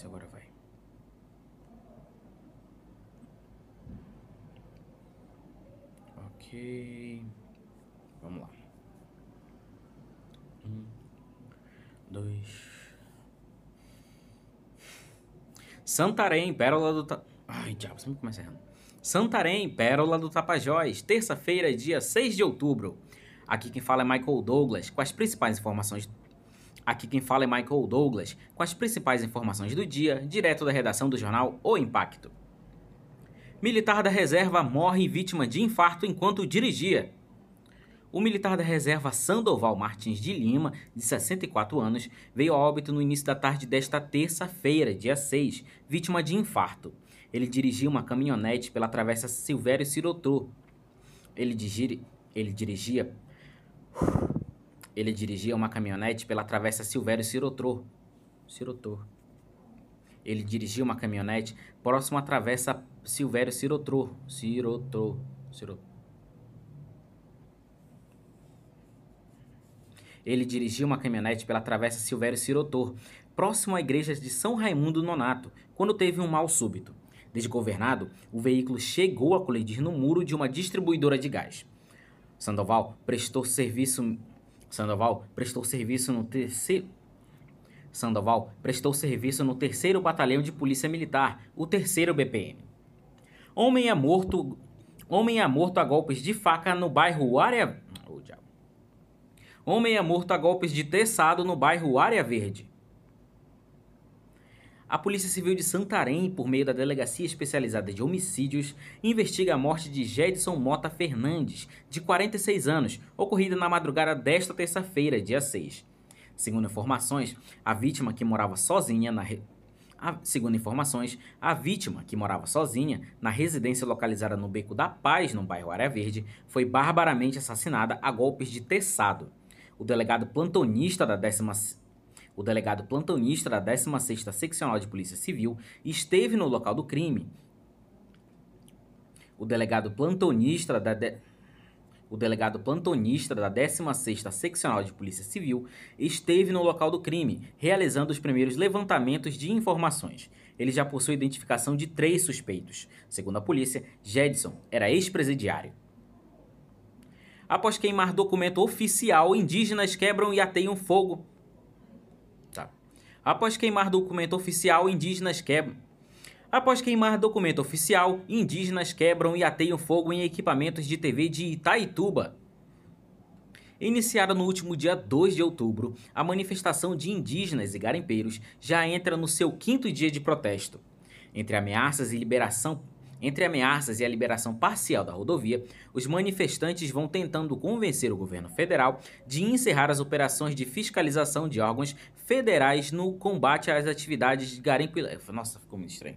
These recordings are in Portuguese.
se agora vai. Ok. Vamos lá. Um, dois. Santarém, pérola do. Ta... Ai, diabo, sempre começa errando. Santarém, pérola do Tapajós, terça-feira, dia 6 de outubro. Aqui quem fala é Michael Douglas, com as principais informações. Aqui quem fala é Michael Douglas, com as principais informações do dia, direto da redação do jornal O Impacto. Militar da reserva morre vítima de infarto enquanto dirigia. O militar da reserva Sandoval Martins de Lima, de 64 anos, veio a óbito no início da tarde desta terça-feira, dia 6, vítima de infarto. Ele dirigia uma caminhonete pela travessa Silvério Sirotrô. Ele, digir, ele dirigia ele dirigia uma caminhonete pela travessa Silvério Sirotrô. Sirotrô. Ele dirigia uma caminhonete próximo à travessa Silvério Sirotrô. Sirotrô. Sirotrô. Ele dirigia uma caminhonete pela travessa Silvério Sirotor, próximo à igreja de São Raimundo Nonato, quando teve um mal súbito. Desgovernado, o veículo chegou a colidir no muro de uma distribuidora de gás. Sandoval prestou serviço Sandoval prestou serviço no terceiro Sandoval prestou serviço no terceiro batalhão de polícia militar, o terceiro BPM. Homem é morto, homem é morto a golpes de faca no bairro Área, oh, Homem é morto a golpes de teçado no bairro Área Verde. A Polícia Civil de Santarém, por meio da Delegacia Especializada de Homicídios, investiga a morte de Jedson Mota Fernandes, de 46 anos, ocorrida na madrugada desta terça-feira, dia 6. Segundo informações, a vítima que morava sozinha na re... a... segundo informações, a vítima que morava sozinha na residência localizada no Beco da Paz, no bairro Área Verde, foi barbaramente assassinada a golpes de teçado. O delegado plantonista da 10 o delegado plantonista da 16ª Seccional de Polícia Civil esteve no local do crime. O delegado plantonista da de... O delegado plantonista da 16ª Seccional de Polícia Civil esteve no local do crime, realizando os primeiros levantamentos de informações. Ele já possui identificação de três suspeitos. Segundo a polícia, Jedson era ex-presidiário. Após queimar documento oficial, indígenas quebram e ateiam fogo Após queimar documento oficial, indígenas quebram. Após queimar documento oficial, indígenas quebram e ateiam fogo em equipamentos de TV de Itaituba. Iniciada no último dia 2 de outubro, a manifestação de indígenas e garimpeiros já entra no seu quinto dia de protesto. Entre ameaças e liberação entre ameaças e a liberação parcial da rodovia, os manifestantes vão tentando convencer o governo federal de encerrar as operações de fiscalização de órgãos federais no combate às atividades de garimpo. Nossa, ficou muito estranho.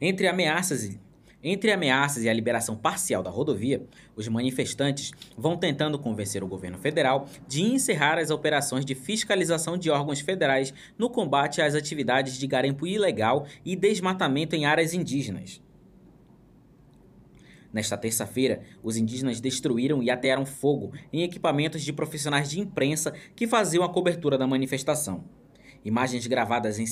Entre ameaças e entre ameaças e a liberação parcial da rodovia, os manifestantes vão tentando convencer o governo federal de encerrar as operações de fiscalização de órgãos federais no combate às atividades de garimpo ilegal e desmatamento em áreas indígenas. Nesta terça-feira, os indígenas destruíram e atearam fogo em equipamentos de profissionais de imprensa que faziam a cobertura da manifestação. Imagens gravadas em,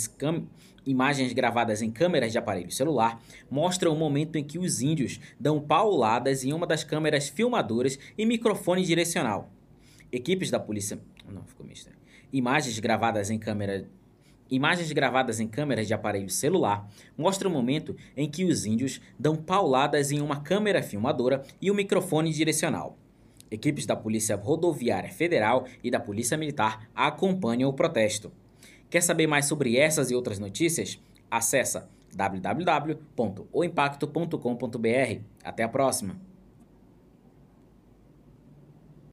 Imagens gravadas em câmeras de aparelho celular mostram o momento em que os índios dão pauladas em uma das câmeras filmadoras e microfone direcional. Equipes da polícia. Não, ficou estranho. Imagens gravadas em câmera. Imagens gravadas em câmeras de aparelho celular mostram o momento em que os índios dão pauladas em uma câmera filmadora e o microfone direcional. Equipes da Polícia Rodoviária Federal e da Polícia Militar acompanham o protesto. Quer saber mais sobre essas e outras notícias? Acesse www.oimpacto.com.br. Até a próxima!